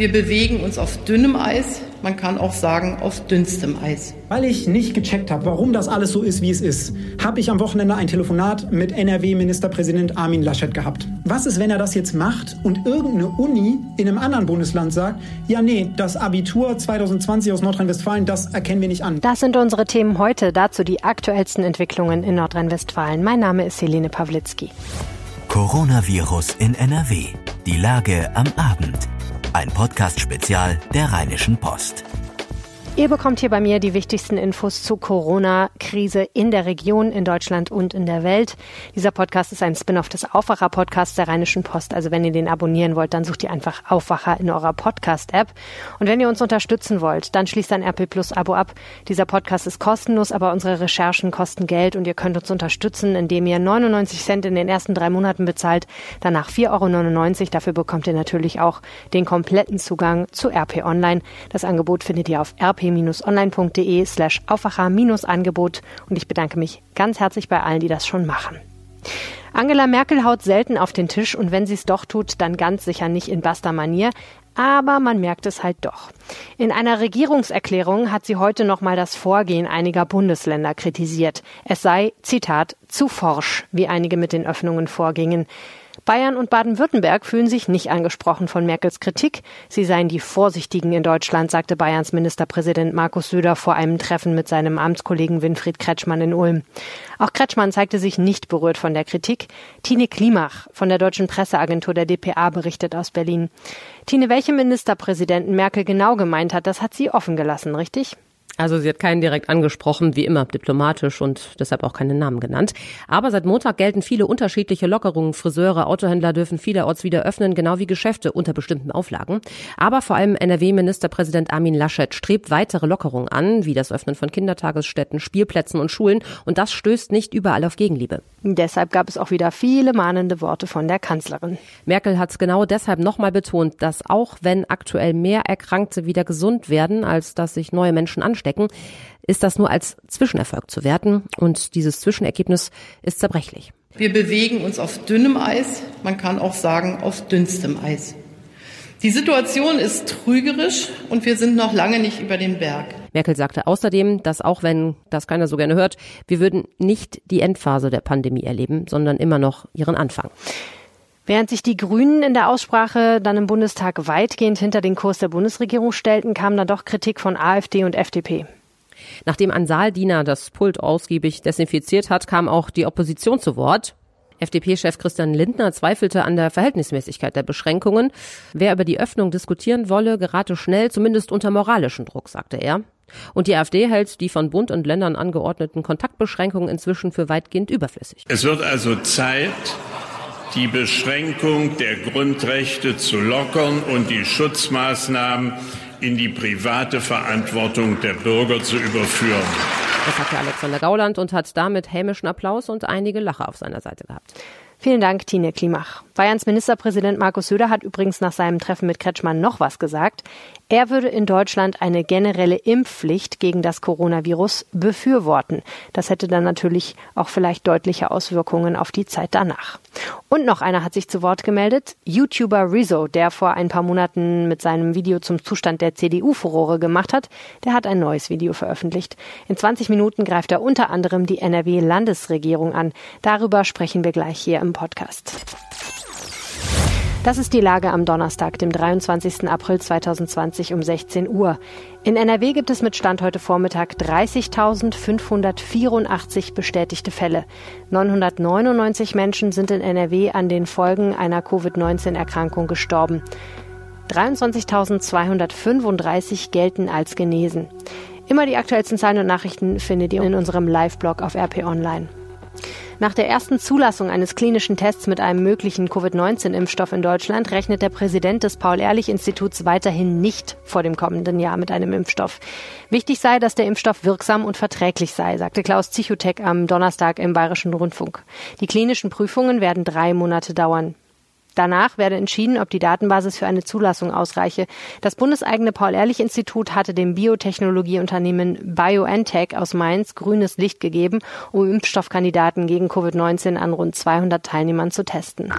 Wir bewegen uns auf dünnem Eis, man kann auch sagen auf dünnstem Eis. Weil ich nicht gecheckt habe, warum das alles so ist, wie es ist, habe ich am Wochenende ein Telefonat mit NRW-Ministerpräsident Armin Laschet gehabt. Was ist, wenn er das jetzt macht und irgendeine Uni in einem anderen Bundesland sagt, ja nee, das Abitur 2020 aus Nordrhein-Westfalen, das erkennen wir nicht an. Das sind unsere Themen heute, dazu die aktuellsten Entwicklungen in Nordrhein-Westfalen. Mein Name ist Helene Pawlitzki. Coronavirus in NRW. Die Lage am Abend. Ein Podcast-Spezial der Rheinischen Post. Ihr bekommt hier bei mir die wichtigsten Infos zur Corona-Krise in der Region, in Deutschland und in der Welt. Dieser Podcast ist ein Spin-off des Aufwacher-Podcasts der Rheinischen Post. Also wenn ihr den abonnieren wollt, dann sucht ihr einfach Aufwacher in eurer Podcast-App. Und wenn ihr uns unterstützen wollt, dann schließt ein RP Plus Abo ab. Dieser Podcast ist kostenlos, aber unsere Recherchen kosten Geld und ihr könnt uns unterstützen, indem ihr 99 Cent in den ersten drei Monaten bezahlt, danach 4,99 Euro. Dafür bekommt ihr natürlich auch den kompletten Zugang zu RP Online. Das Angebot findet ihr auf rp online.de slash Aufwacher-Angebot und ich bedanke mich ganz herzlich bei allen, die das schon machen. Angela Merkel haut selten auf den Tisch und wenn sie es doch tut, dann ganz sicher nicht in Basta-Manier. Aber man merkt es halt doch. In einer Regierungserklärung hat sie heute nochmal das Vorgehen einiger Bundesländer kritisiert. Es sei, Zitat, zu forsch, wie einige mit den Öffnungen vorgingen. Bayern und Baden-Württemberg fühlen sich nicht angesprochen von Merkels Kritik. Sie seien die Vorsichtigen in Deutschland, sagte Bayerns Ministerpräsident Markus Söder vor einem Treffen mit seinem Amtskollegen Winfried Kretschmann in Ulm. Auch Kretschmann zeigte sich nicht berührt von der Kritik. Tine Klimach von der deutschen Presseagentur der DPA berichtet aus Berlin. Tine, welche Ministerpräsidenten Merkel genau gemeint hat, das hat sie offen gelassen, richtig? Also sie hat keinen direkt angesprochen, wie immer diplomatisch und deshalb auch keine Namen genannt. Aber seit Montag gelten viele unterschiedliche Lockerungen. Friseure, Autohändler dürfen vielerorts wieder öffnen, genau wie Geschäfte unter bestimmten Auflagen. Aber vor allem NRW-Ministerpräsident Armin Laschet strebt weitere Lockerungen an, wie das Öffnen von Kindertagesstätten, Spielplätzen und Schulen. Und das stößt nicht überall auf Gegenliebe. Deshalb gab es auch wieder viele mahnende Worte von der Kanzlerin. Merkel hat es genau deshalb nochmal betont, dass auch wenn aktuell mehr Erkrankte wieder gesund werden, als dass sich neue Menschen anstecken, stecken, ist das nur als Zwischenerfolg zu werten und dieses Zwischenergebnis ist zerbrechlich. Wir bewegen uns auf dünnem Eis, man kann auch sagen auf dünnstem Eis. Die Situation ist trügerisch und wir sind noch lange nicht über den Berg. Merkel sagte außerdem, dass auch wenn das keiner so gerne hört, wir würden nicht die Endphase der Pandemie erleben, sondern immer noch ihren Anfang. Während sich die Grünen in der Aussprache dann im Bundestag weitgehend hinter den Kurs der Bundesregierung stellten, kam dann doch Kritik von AfD und FDP. Nachdem ein Saaldiener das Pult ausgiebig desinfiziert hat, kam auch die Opposition zu Wort. FDP-Chef Christian Lindner zweifelte an der Verhältnismäßigkeit der Beschränkungen. Wer über die Öffnung diskutieren wolle, gerate schnell, zumindest unter moralischen Druck, sagte er. Und die AfD hält die von Bund und Ländern angeordneten Kontaktbeschränkungen inzwischen für weitgehend überflüssig. Es wird also Zeit, die Beschränkung der Grundrechte zu lockern und die Schutzmaßnahmen in die private Verantwortung der Bürger zu überführen. Das sagte Alexander Gauland und hat damit hämischen Applaus und einige Lacher auf seiner Seite gehabt. Vielen Dank, Tine Klimach. Bayerns Ministerpräsident Markus Söder hat übrigens nach seinem Treffen mit Kretschmann noch was gesagt. Er würde in Deutschland eine generelle Impfpflicht gegen das Coronavirus befürworten. Das hätte dann natürlich auch vielleicht deutliche Auswirkungen auf die Zeit danach. Und noch einer hat sich zu Wort gemeldet. YouTuber Rizzo, der vor ein paar Monaten mit seinem Video zum Zustand der CDU Furore gemacht hat, der hat ein neues Video veröffentlicht. In 20 Minuten greift er unter anderem die NRW-Landesregierung an. Darüber sprechen wir gleich hier im Podcast. Das ist die Lage am Donnerstag, dem 23. April 2020 um 16 Uhr. In NRW gibt es mit Stand heute Vormittag 30.584 bestätigte Fälle. 999 Menschen sind in NRW an den Folgen einer Covid-19-Erkrankung gestorben. 23.235 gelten als genesen. Immer die aktuellsten Zahlen und Nachrichten findet ihr in unserem Live-Blog auf RP Online. Nach der ersten Zulassung eines klinischen Tests mit einem möglichen Covid-19-Impfstoff in Deutschland rechnet der Präsident des Paul-Ehrlich-Instituts weiterhin nicht vor dem kommenden Jahr mit einem Impfstoff. Wichtig sei, dass der Impfstoff wirksam und verträglich sei, sagte Klaus Zichutek am Donnerstag im Bayerischen Rundfunk. Die klinischen Prüfungen werden drei Monate dauern. Danach werde entschieden, ob die Datenbasis für eine Zulassung ausreiche. Das bundeseigene Paul-Ehrlich-Institut hatte dem Biotechnologieunternehmen BioNTech aus Mainz grünes Licht gegeben, um Impfstoffkandidaten gegen Covid-19 an rund 200 Teilnehmern zu testen.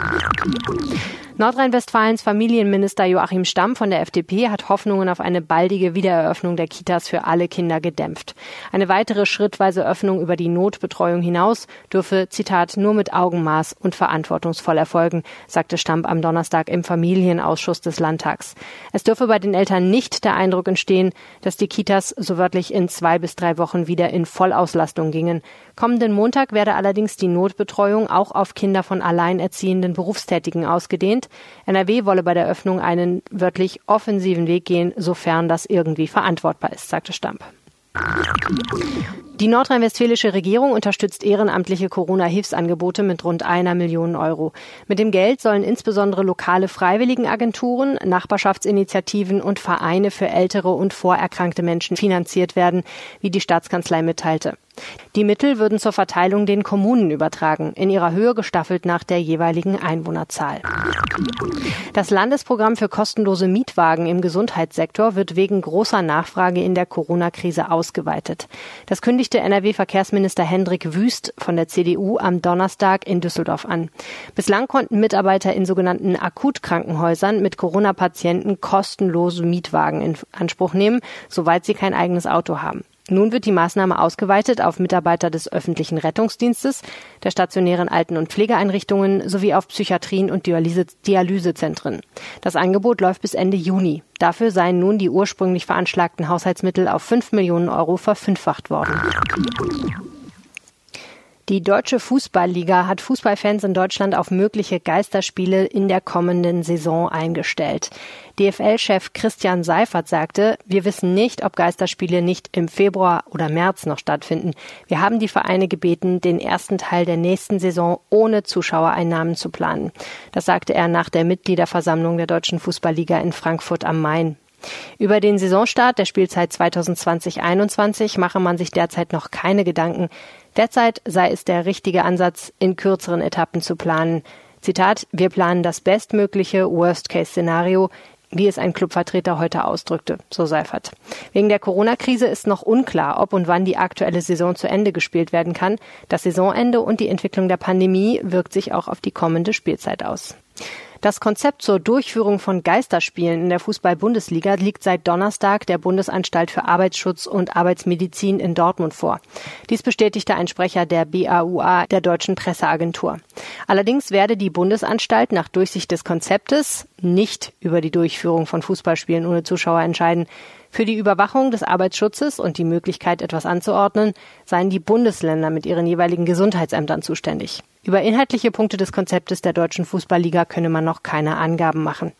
Nordrhein-Westfalens Familienminister Joachim Stamm von der FDP hat Hoffnungen auf eine baldige Wiedereröffnung der Kitas für alle Kinder gedämpft. Eine weitere schrittweise Öffnung über die Notbetreuung hinaus dürfe, Zitat, nur mit Augenmaß und verantwortungsvoll erfolgen, sagte Stamm am Donnerstag im Familienausschuss des Landtags. Es dürfe bei den Eltern nicht der Eindruck entstehen, dass die Kitas so wörtlich in zwei bis drei Wochen wieder in Vollauslastung gingen. Kommenden Montag werde allerdings die Notbetreuung auch auf Kinder von alleinerziehenden Berufstätigen ausgedehnt. NRW wolle bei der Öffnung einen wörtlich offensiven Weg gehen, sofern das irgendwie verantwortbar ist, sagte Stamp. Die nordrhein-westfälische Regierung unterstützt ehrenamtliche Corona-Hilfsangebote mit rund einer Million Euro. Mit dem Geld sollen insbesondere lokale Freiwilligenagenturen, Nachbarschaftsinitiativen und Vereine für ältere und vorerkrankte Menschen finanziert werden, wie die Staatskanzlei mitteilte. Die Mittel würden zur Verteilung den Kommunen übertragen, in ihrer Höhe gestaffelt nach der jeweiligen Einwohnerzahl. Das Landesprogramm für kostenlose Mietwagen im Gesundheitssektor wird wegen großer Nachfrage in der Corona-Krise ausgeweitet. Das kündigte NRW-Verkehrsminister Hendrik Wüst von der CDU am Donnerstag in Düsseldorf an. Bislang konnten Mitarbeiter in sogenannten Akutkrankenhäusern mit Corona-Patienten kostenlose Mietwagen in Anspruch nehmen, soweit sie kein eigenes Auto haben. Nun wird die Maßnahme ausgeweitet auf Mitarbeiter des öffentlichen Rettungsdienstes, der stationären Alten- und Pflegeeinrichtungen sowie auf Psychiatrien und Dialyse Dialysezentren. Das Angebot läuft bis Ende Juni. Dafür seien nun die ursprünglich veranschlagten Haushaltsmittel auf 5 Millionen Euro verfünffacht worden. Die Deutsche Fußballliga hat Fußballfans in Deutschland auf mögliche Geisterspiele in der kommenden Saison eingestellt. DFL-Chef Christian Seifert sagte, wir wissen nicht, ob Geisterspiele nicht im Februar oder März noch stattfinden. Wir haben die Vereine gebeten, den ersten Teil der nächsten Saison ohne Zuschauereinnahmen zu planen. Das sagte er nach der Mitgliederversammlung der Deutschen Fußballliga in Frankfurt am Main. Über den Saisonstart der Spielzeit 2020-21 mache man sich derzeit noch keine Gedanken. Derzeit sei es der richtige Ansatz, in kürzeren Etappen zu planen. Zitat, wir planen das bestmögliche Worst-Case-Szenario, wie es ein Clubvertreter heute ausdrückte, so Seifert. Wegen der Corona-Krise ist noch unklar, ob und wann die aktuelle Saison zu Ende gespielt werden kann. Das Saisonende und die Entwicklung der Pandemie wirkt sich auch auf die kommende Spielzeit aus. Das Konzept zur Durchführung von Geisterspielen in der Fußball-Bundesliga liegt seit Donnerstag der Bundesanstalt für Arbeitsschutz und Arbeitsmedizin in Dortmund vor. Dies bestätigte ein Sprecher der BAUA, der deutschen Presseagentur. Allerdings werde die Bundesanstalt nach Durchsicht des Konzeptes nicht über die Durchführung von Fußballspielen ohne Zuschauer entscheiden. Für die Überwachung des Arbeitsschutzes und die Möglichkeit, etwas anzuordnen, seien die Bundesländer mit ihren jeweiligen Gesundheitsämtern zuständig. Über inhaltliche Punkte des Konzeptes der deutschen Fußballliga könne man noch keine Angaben machen.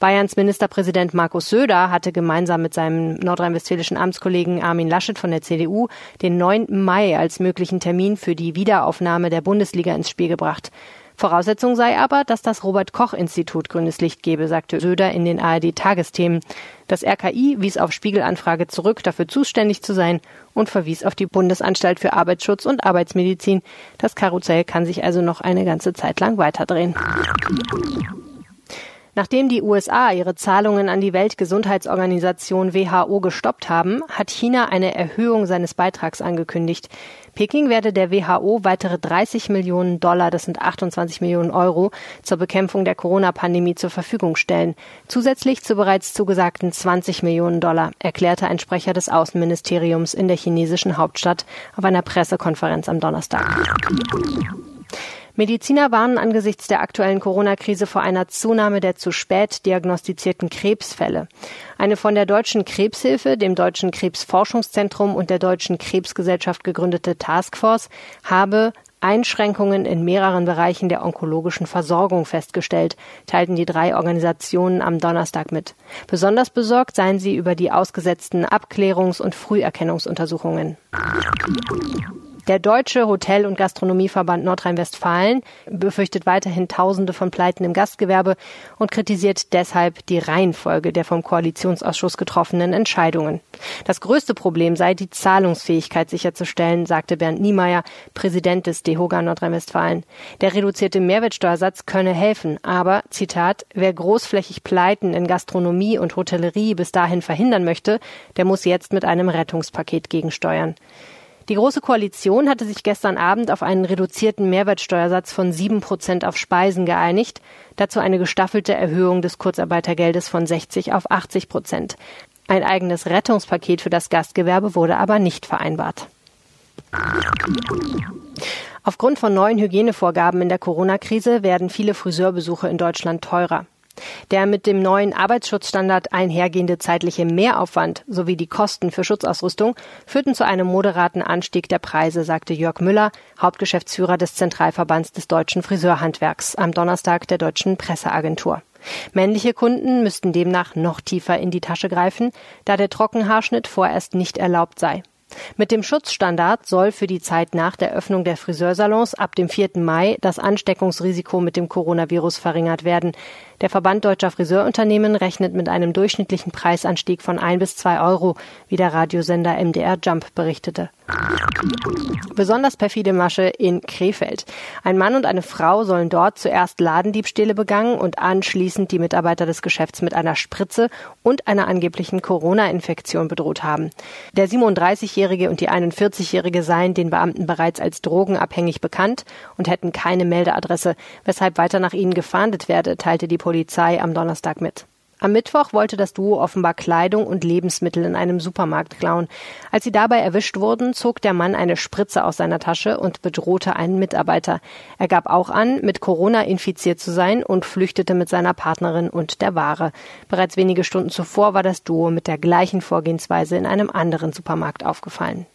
Bayerns Ministerpräsident Markus Söder hatte gemeinsam mit seinem nordrhein-westfälischen Amtskollegen Armin Laschet von der CDU den 9. Mai als möglichen Termin für die Wiederaufnahme der Bundesliga ins Spiel gebracht. Voraussetzung sei aber, dass das Robert Koch Institut grünes Licht gebe, sagte Söder in den ARD Tagesthemen. Das RKI wies auf Spiegelanfrage zurück, dafür zuständig zu sein und verwies auf die Bundesanstalt für Arbeitsschutz und Arbeitsmedizin. Das Karussell kann sich also noch eine ganze Zeit lang weiterdrehen. Nachdem die USA ihre Zahlungen an die Weltgesundheitsorganisation WHO gestoppt haben, hat China eine Erhöhung seines Beitrags angekündigt. Peking werde der WHO weitere 30 Millionen Dollar, das sind 28 Millionen Euro, zur Bekämpfung der Corona-Pandemie zur Verfügung stellen. Zusätzlich zu bereits zugesagten 20 Millionen Dollar, erklärte ein Sprecher des Außenministeriums in der chinesischen Hauptstadt auf einer Pressekonferenz am Donnerstag. Mediziner warnen angesichts der aktuellen Corona-Krise vor einer Zunahme der zu spät diagnostizierten Krebsfälle. Eine von der Deutschen Krebshilfe, dem Deutschen Krebsforschungszentrum und der Deutschen Krebsgesellschaft gegründete Taskforce habe Einschränkungen in mehreren Bereichen der onkologischen Versorgung festgestellt, teilten die drei Organisationen am Donnerstag mit. Besonders besorgt seien sie über die ausgesetzten Abklärungs- und Früherkennungsuntersuchungen. Der Deutsche Hotel- und Gastronomieverband Nordrhein-Westfalen befürchtet weiterhin Tausende von Pleiten im Gastgewerbe und kritisiert deshalb die Reihenfolge der vom Koalitionsausschuss getroffenen Entscheidungen. Das größte Problem sei die Zahlungsfähigkeit sicherzustellen, sagte Bernd Niemeyer, Präsident des DEHOGA Nordrhein-Westfalen. Der reduzierte Mehrwertsteuersatz könne helfen, aber, Zitat, wer großflächig Pleiten in Gastronomie und Hotellerie bis dahin verhindern möchte, der muss jetzt mit einem Rettungspaket gegensteuern. Die Große Koalition hatte sich gestern Abend auf einen reduzierten Mehrwertsteuersatz von sieben Prozent auf Speisen geeinigt, dazu eine gestaffelte Erhöhung des Kurzarbeitergeldes von 60 auf 80 Prozent. Ein eigenes Rettungspaket für das Gastgewerbe wurde aber nicht vereinbart. Aufgrund von neuen Hygienevorgaben in der Corona-Krise werden viele Friseurbesuche in Deutschland teurer. Der mit dem neuen Arbeitsschutzstandard einhergehende zeitliche Mehraufwand sowie die Kosten für Schutzausrüstung führten zu einem moderaten Anstieg der Preise, sagte Jörg Müller, Hauptgeschäftsführer des Zentralverbands des deutschen Friseurhandwerks, am Donnerstag der deutschen Presseagentur. Männliche Kunden müssten demnach noch tiefer in die Tasche greifen, da der Trockenhaarschnitt vorerst nicht erlaubt sei. Mit dem Schutzstandard soll für die Zeit nach der Öffnung der Friseursalons ab dem 4. Mai das Ansteckungsrisiko mit dem Coronavirus verringert werden. Der Verband deutscher Friseurunternehmen rechnet mit einem durchschnittlichen Preisanstieg von ein bis zwei Euro, wie der Radiosender MDR Jump berichtete. Besonders perfide Masche in Krefeld. Ein Mann und eine Frau sollen dort zuerst Ladendiebstähle begangen und anschließend die Mitarbeiter des Geschäfts mit einer Spritze und einer angeblichen Corona-Infektion bedroht haben. Der 37-Jährige und die 41-Jährige seien den Beamten bereits als drogenabhängig bekannt und hätten keine Meldeadresse, weshalb weiter nach ihnen gefahndet werde, teilte die Polizei am Donnerstag mit. Am Mittwoch wollte das Duo offenbar Kleidung und Lebensmittel in einem Supermarkt klauen. Als sie dabei erwischt wurden, zog der Mann eine Spritze aus seiner Tasche und bedrohte einen Mitarbeiter. Er gab auch an, mit Corona infiziert zu sein und flüchtete mit seiner Partnerin und der Ware. Bereits wenige Stunden zuvor war das Duo mit der gleichen Vorgehensweise in einem anderen Supermarkt aufgefallen.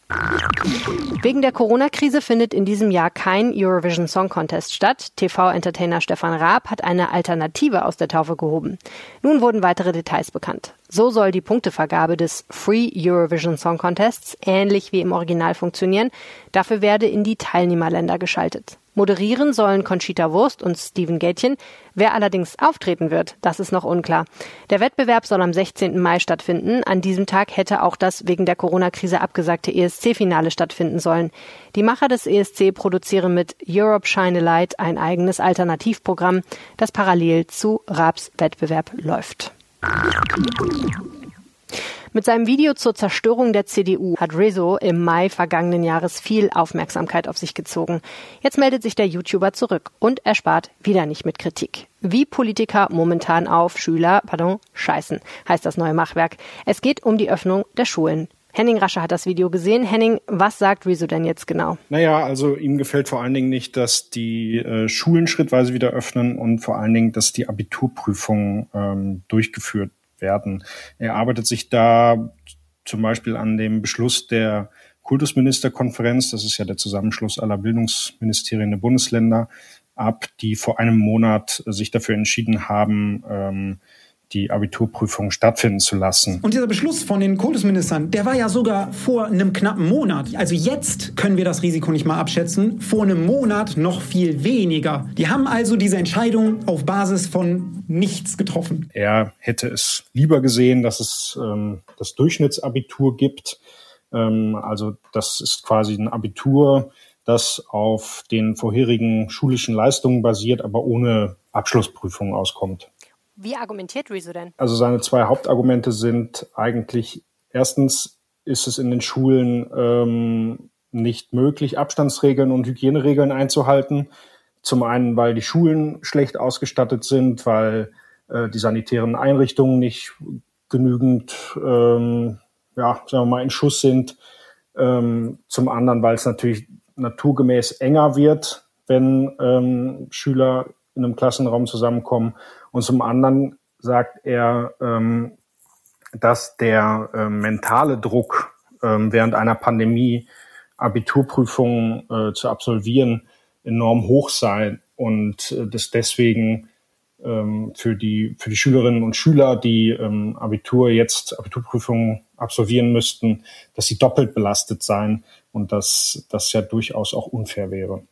Wegen der Corona-Krise findet in diesem Jahr kein Eurovision Song Contest statt. TV-Entertainer Stefan Raab hat eine Alternative aus der Taufe gehoben. Nun wurden weitere Details bekannt. So soll die Punktevergabe des Free Eurovision Song Contests ähnlich wie im Original funktionieren. Dafür werde in die Teilnehmerländer geschaltet. Moderieren sollen Conchita Wurst und Steven Gätchen. Wer allerdings auftreten wird, das ist noch unklar. Der Wettbewerb soll am 16. Mai stattfinden. An diesem Tag hätte auch das wegen der Corona-Krise abgesagte ESC-Finale stattfinden sollen. Die Macher des ESC produzieren mit Europe Shine a Light ein eigenes Alternativprogramm, das parallel zu Raps Wettbewerb läuft. Mit seinem Video zur Zerstörung der CDU hat Rizzo im Mai vergangenen Jahres viel Aufmerksamkeit auf sich gezogen. Jetzt meldet sich der YouTuber zurück und er spart wieder nicht mit Kritik. Wie Politiker momentan auf Schüler, pardon, scheißen, heißt das neue Machwerk. Es geht um die Öffnung der Schulen. Henning Rasche hat das Video gesehen. Henning, was sagt Rezo denn jetzt genau? Naja, also ihm gefällt vor allen Dingen nicht, dass die äh, Schulen schrittweise wieder öffnen und vor allen Dingen, dass die Abiturprüfungen ähm, durchgeführt werden. Er arbeitet sich da zum Beispiel an dem Beschluss der Kultusministerkonferenz, das ist ja der Zusammenschluss aller Bildungsministerien der Bundesländer, ab, die vor einem Monat sich dafür entschieden haben, ähm, die Abiturprüfung stattfinden zu lassen. Und dieser Beschluss von den Kultusministern, der war ja sogar vor einem knappen Monat. Also jetzt können wir das Risiko nicht mal abschätzen. Vor einem Monat noch viel weniger. Die haben also diese Entscheidung auf Basis von nichts getroffen. Er hätte es lieber gesehen, dass es ähm, das Durchschnittsabitur gibt. Ähm, also das ist quasi ein Abitur, das auf den vorherigen schulischen Leistungen basiert, aber ohne Abschlussprüfung auskommt. Wie argumentiert Rezo denn? Also seine zwei Hauptargumente sind eigentlich, erstens ist es in den Schulen ähm, nicht möglich, Abstandsregeln und Hygieneregeln einzuhalten. Zum einen, weil die Schulen schlecht ausgestattet sind, weil äh, die sanitären Einrichtungen nicht genügend, ähm, ja, sagen wir mal, in Schuss sind. Ähm, zum anderen, weil es natürlich naturgemäß enger wird, wenn ähm, Schüler in einem Klassenraum zusammenkommen. Und zum anderen sagt er, ähm, dass der äh, mentale Druck ähm, während einer Pandemie Abiturprüfungen äh, zu absolvieren enorm hoch sei und äh, dass deswegen ähm, für die für die Schülerinnen und Schüler, die ähm, Abitur jetzt Abiturprüfungen absolvieren müssten, dass sie doppelt belastet seien und dass das ja durchaus auch unfair wäre.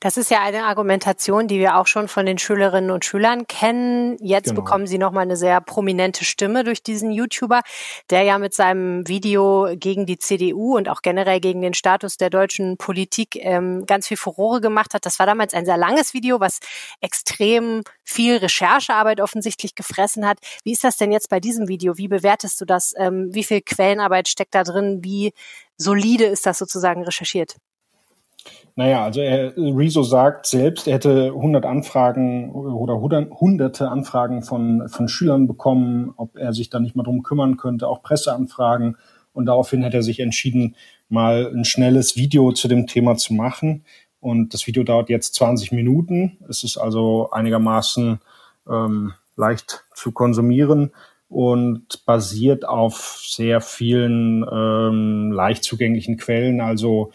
Das ist ja eine Argumentation, die wir auch schon von den Schülerinnen und Schülern kennen. Jetzt genau. bekommen sie nochmal eine sehr prominente Stimme durch diesen YouTuber, der ja mit seinem Video gegen die CDU und auch generell gegen den Status der deutschen Politik ähm, ganz viel Furore gemacht hat. Das war damals ein sehr langes Video, was extrem viel Recherchearbeit offensichtlich gefressen hat. Wie ist das denn jetzt bei diesem Video? Wie bewertest du das? Ähm, wie viel Quellenarbeit steckt da drin? Wie solide ist das sozusagen recherchiert? Naja, also er, Rezo sagt selbst, er hätte 100 Anfragen oder hunderte Anfragen von, von Schülern bekommen, ob er sich da nicht mal drum kümmern könnte, auch Presseanfragen. Und daraufhin hat er sich entschieden, mal ein schnelles Video zu dem Thema zu machen. Und das Video dauert jetzt 20 Minuten. Es ist also einigermaßen ähm, leicht zu konsumieren und basiert auf sehr vielen ähm, leicht zugänglichen Quellen, also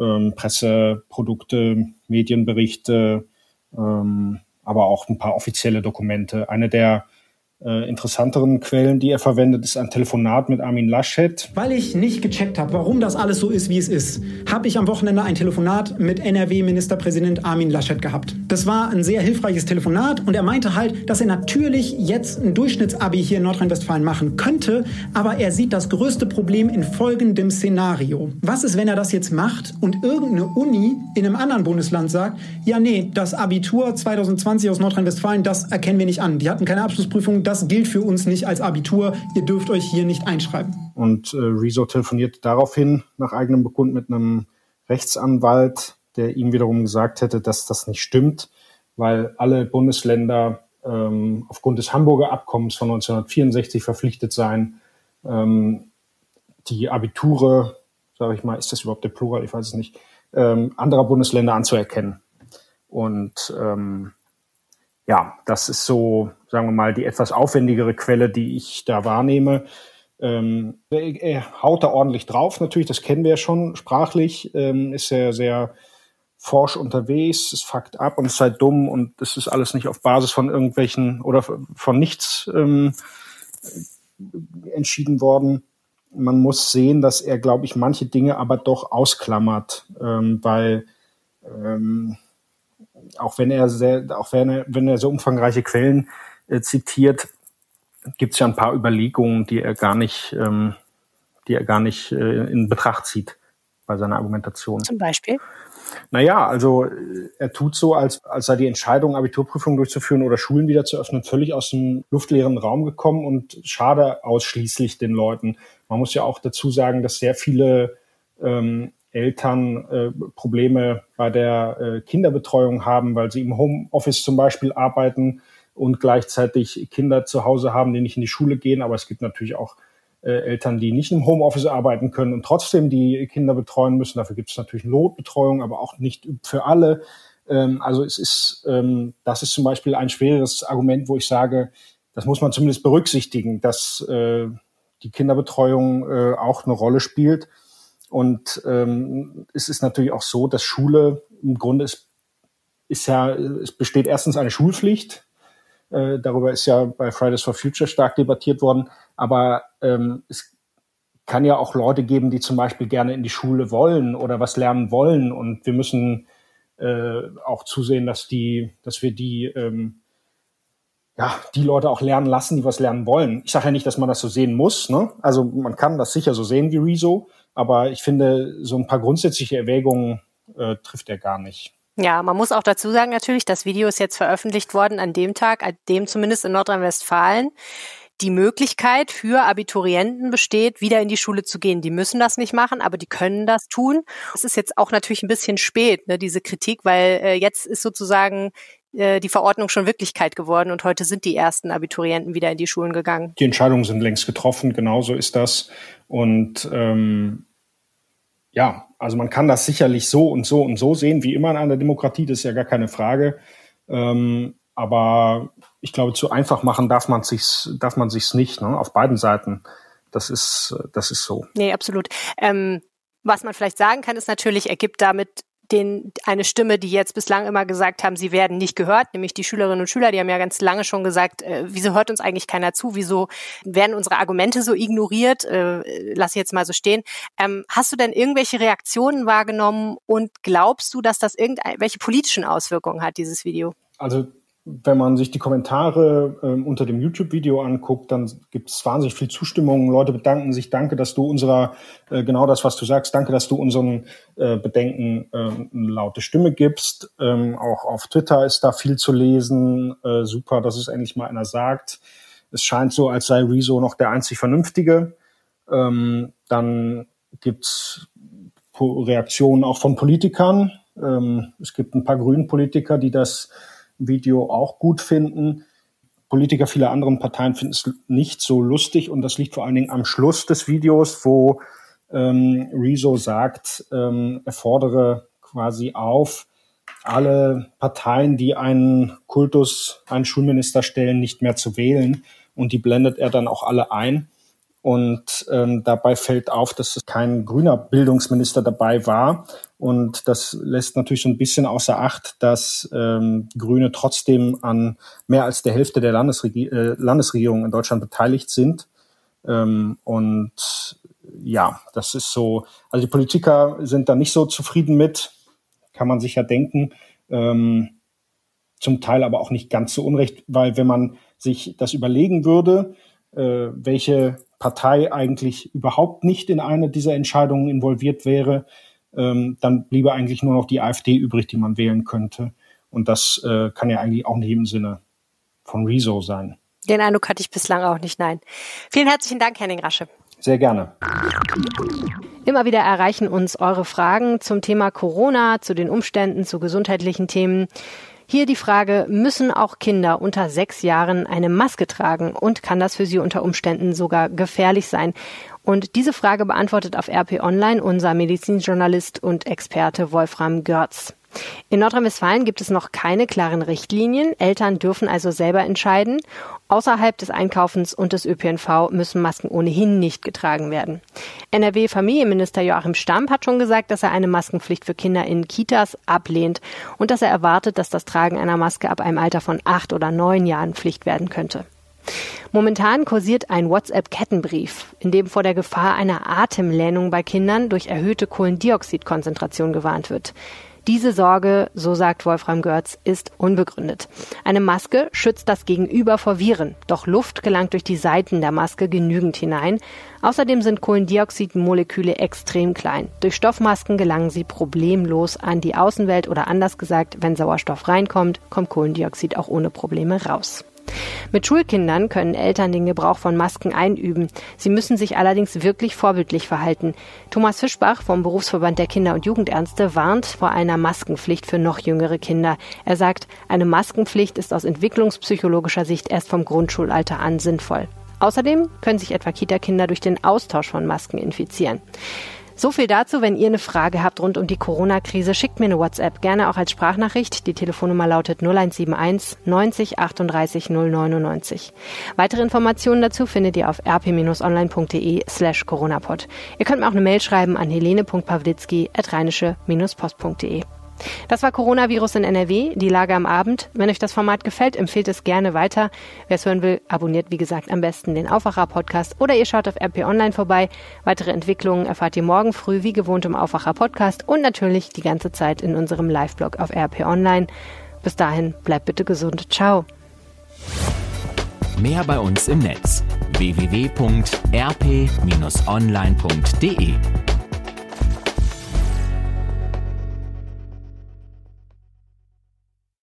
ähm, Presseprodukte, Medienberichte, ähm, aber auch ein paar offizielle Dokumente. Eine der äh, interessanteren Quellen, die er verwendet, ist ein Telefonat mit Armin Laschet. Weil ich nicht gecheckt habe, warum das alles so ist, wie es ist, habe ich am Wochenende ein Telefonat mit NRW-Ministerpräsident Armin Laschet gehabt. Das war ein sehr hilfreiches Telefonat und er meinte halt, dass er natürlich jetzt ein Durchschnittsabi hier in Nordrhein-Westfalen machen könnte, aber er sieht das größte Problem in folgendem Szenario. Was ist, wenn er das jetzt macht und irgendeine Uni in einem anderen Bundesland sagt, ja nee, das Abitur 2020 aus Nordrhein-Westfalen, das erkennen wir nicht an. Die hatten keine Abschlussprüfung, das gilt für uns nicht als Abitur, ihr dürft euch hier nicht einschreiben. Und äh, Rezo telefoniert daraufhin nach eigenem Bekund mit einem Rechtsanwalt, der ihm wiederum gesagt hätte, dass das nicht stimmt, weil alle Bundesländer ähm, aufgrund des Hamburger Abkommens von 1964 verpflichtet seien, ähm, die Abiture, sage ich mal, ist das überhaupt der Plural, ich weiß es nicht, ähm, anderer Bundesländer anzuerkennen. Und ähm, ja, das ist so, sagen wir mal, die etwas aufwendigere Quelle, die ich da wahrnehme. Ähm, er haut da ordentlich drauf, natürlich, das kennen wir ja schon sprachlich, ähm, ist sehr, sehr forsch unterwegs, es fuckt ab und es sei dumm und es ist alles nicht auf Basis von irgendwelchen oder von nichts ähm, entschieden worden. Man muss sehen, dass er, glaube ich, manche Dinge aber doch ausklammert, ähm, weil ähm, auch wenn er sehr, auch wenn er, wenn er so umfangreiche Quellen äh, zitiert, gibt es ja ein paar Überlegungen, die er gar nicht, ähm, die er gar nicht äh, in Betracht zieht bei seiner Argumentation. Zum Beispiel? Naja, also äh, er tut so, als, als sei die Entscheidung, Abiturprüfungen durchzuführen oder Schulen wieder zu öffnen, völlig aus dem luftleeren Raum gekommen und schade ausschließlich den Leuten. Man muss ja auch dazu sagen, dass sehr viele ähm, Eltern äh, Probleme bei der äh, Kinderbetreuung haben, weil sie im Homeoffice zum Beispiel arbeiten und gleichzeitig Kinder zu Hause haben, die nicht in die Schule gehen. Aber es gibt natürlich auch äh, Eltern, die nicht im Homeoffice arbeiten können und trotzdem die Kinder betreuen müssen. Dafür gibt es natürlich Notbetreuung, aber auch nicht für alle. Ähm, also es ist, ähm, das ist zum Beispiel ein schweres Argument, wo ich sage, das muss man zumindest berücksichtigen, dass äh, die Kinderbetreuung äh, auch eine Rolle spielt. Und ähm, es ist natürlich auch so, dass Schule im Grunde ist, ist ja, es besteht erstens eine Schulpflicht. Äh, darüber ist ja bei Fridays for Future stark debattiert worden. Aber ähm, es kann ja auch Leute geben, die zum Beispiel gerne in die Schule wollen oder was lernen wollen. Und wir müssen äh, auch zusehen, dass die, dass wir die ähm, ja, die Leute auch lernen lassen, die was lernen wollen. Ich sage ja nicht, dass man das so sehen muss. Ne? Also man kann das sicher so sehen wie Rezo, aber ich finde, so ein paar grundsätzliche Erwägungen äh, trifft er gar nicht. Ja, man muss auch dazu sagen natürlich, das Video ist jetzt veröffentlicht worden an dem Tag, an dem zumindest in Nordrhein-Westfalen die Möglichkeit für Abiturienten besteht, wieder in die Schule zu gehen. Die müssen das nicht machen, aber die können das tun. Es ist jetzt auch natürlich ein bisschen spät, ne, diese Kritik, weil äh, jetzt ist sozusagen äh, die Verordnung schon Wirklichkeit geworden und heute sind die ersten Abiturienten wieder in die Schulen gegangen. Die Entscheidungen sind längst getroffen, genauso ist das. Und ähm, ja, also man kann das sicherlich so und so und so sehen, wie immer in einer Demokratie, das ist ja gar keine Frage. Ähm, aber ich glaube, zu einfach machen darf man sich's, darf man sich's nicht, ne? auf beiden Seiten. Das ist, das ist so. Nee, absolut. Ähm, was man vielleicht sagen kann, ist natürlich, er gibt damit den, eine Stimme, die jetzt bislang immer gesagt haben, sie werden nicht gehört, nämlich die Schülerinnen und Schüler, die haben ja ganz lange schon gesagt, äh, wieso hört uns eigentlich keiner zu, wieso werden unsere Argumente so ignoriert, äh, lass ich jetzt mal so stehen. Ähm, hast du denn irgendwelche Reaktionen wahrgenommen und glaubst du, dass das irgendwelche politischen Auswirkungen hat, dieses Video? Also wenn man sich die Kommentare äh, unter dem YouTube-Video anguckt, dann gibt es wahnsinnig viel Zustimmung. Leute bedanken sich, danke, dass du unserer, äh, genau das, was du sagst, danke, dass du unseren äh, Bedenken äh, eine laute Stimme gibst. Ähm, auch auf Twitter ist da viel zu lesen. Äh, super, dass es endlich mal einer sagt. Es scheint so, als sei Rezo noch der einzig Vernünftige. Ähm, dann gibt es Reaktionen auch von Politikern. Ähm, es gibt ein paar grünen Politiker, die das Video auch gut finden. Politiker vieler anderen Parteien finden es nicht so lustig und das liegt vor allen Dingen am Schluss des Videos, wo ähm, Rezo sagt, ähm, er fordere quasi auf, alle Parteien, die einen Kultus, einen Schulminister stellen, nicht mehr zu wählen. Und die blendet er dann auch alle ein. Und ähm, dabei fällt auf, dass es kein grüner Bildungsminister dabei war. Und das lässt natürlich so ein bisschen außer Acht, dass ähm, Grüne trotzdem an mehr als der Hälfte der Landesregi äh, Landesregierung in Deutschland beteiligt sind. Ähm, und ja, das ist so, also die Politiker sind da nicht so zufrieden mit, kann man sich ja denken. Ähm, zum Teil aber auch nicht ganz so unrecht, weil wenn man sich das überlegen würde, äh, welche Partei eigentlich überhaupt nicht in eine dieser Entscheidungen involviert wäre, ähm, dann bliebe eigentlich nur noch die AfD übrig, die man wählen könnte. Und das äh, kann ja eigentlich auch nicht im Sinne von Rezo sein. Den Eindruck hatte ich bislang auch nicht, nein. Vielen herzlichen Dank, Henning Rasche. Sehr gerne. Immer wieder erreichen uns eure Fragen zum Thema Corona, zu den Umständen, zu gesundheitlichen Themen. Hier die Frage, müssen auch Kinder unter sechs Jahren eine Maske tragen und kann das für sie unter Umständen sogar gefährlich sein? Und diese Frage beantwortet auf RP Online unser Medizinjournalist und Experte Wolfram Görz. In Nordrhein-Westfalen gibt es noch keine klaren Richtlinien. Eltern dürfen also selber entscheiden. Außerhalb des Einkaufens und des ÖPNV müssen Masken ohnehin nicht getragen werden. NRW-Familienminister Joachim Stamp hat schon gesagt, dass er eine Maskenpflicht für Kinder in Kitas ablehnt und dass er erwartet, dass das Tragen einer Maske ab einem Alter von acht oder neun Jahren Pflicht werden könnte. Momentan kursiert ein WhatsApp-Kettenbrief, in dem vor der Gefahr einer Atemlähnung bei Kindern durch erhöhte Kohlendioxidkonzentration gewarnt wird. Diese Sorge, so sagt Wolfram Görz, ist unbegründet. Eine Maske schützt das Gegenüber vor Viren, doch Luft gelangt durch die Seiten der Maske genügend hinein. Außerdem sind Kohlendioxidmoleküle extrem klein. Durch Stoffmasken gelangen sie problemlos an die Außenwelt oder anders gesagt, wenn Sauerstoff reinkommt, kommt Kohlendioxid auch ohne Probleme raus. Mit Schulkindern können Eltern den Gebrauch von Masken einüben. Sie müssen sich allerdings wirklich vorbildlich verhalten. Thomas Fischbach vom Berufsverband der Kinder- und Jugendärzte warnt vor einer Maskenpflicht für noch jüngere Kinder. Er sagt, eine Maskenpflicht ist aus entwicklungspsychologischer Sicht erst vom Grundschulalter an sinnvoll. Außerdem können sich etwa Kita-Kinder durch den Austausch von Masken infizieren. So viel dazu. Wenn ihr eine Frage habt rund um die Corona-Krise, schickt mir eine WhatsApp, gerne auch als Sprachnachricht. Die Telefonnummer lautet 0171 90 38 099. Weitere Informationen dazu findet ihr auf rp-online.de slash coronapod. Ihr könnt mir auch eine Mail schreiben an helene.pawlitzki at rheinische-post.de. Das war Coronavirus in NRW, die Lage am Abend. Wenn euch das Format gefällt, empfehlt es gerne weiter. Wer es hören will, abonniert wie gesagt am besten den Aufwacher-Podcast oder ihr schaut auf RP Online vorbei. Weitere Entwicklungen erfahrt ihr morgen früh wie gewohnt im Aufwacher-Podcast und natürlich die ganze Zeit in unserem Live-Blog auf RP Online. Bis dahin, bleibt bitte gesund. Ciao. Mehr bei uns im Netz www.rp-online.de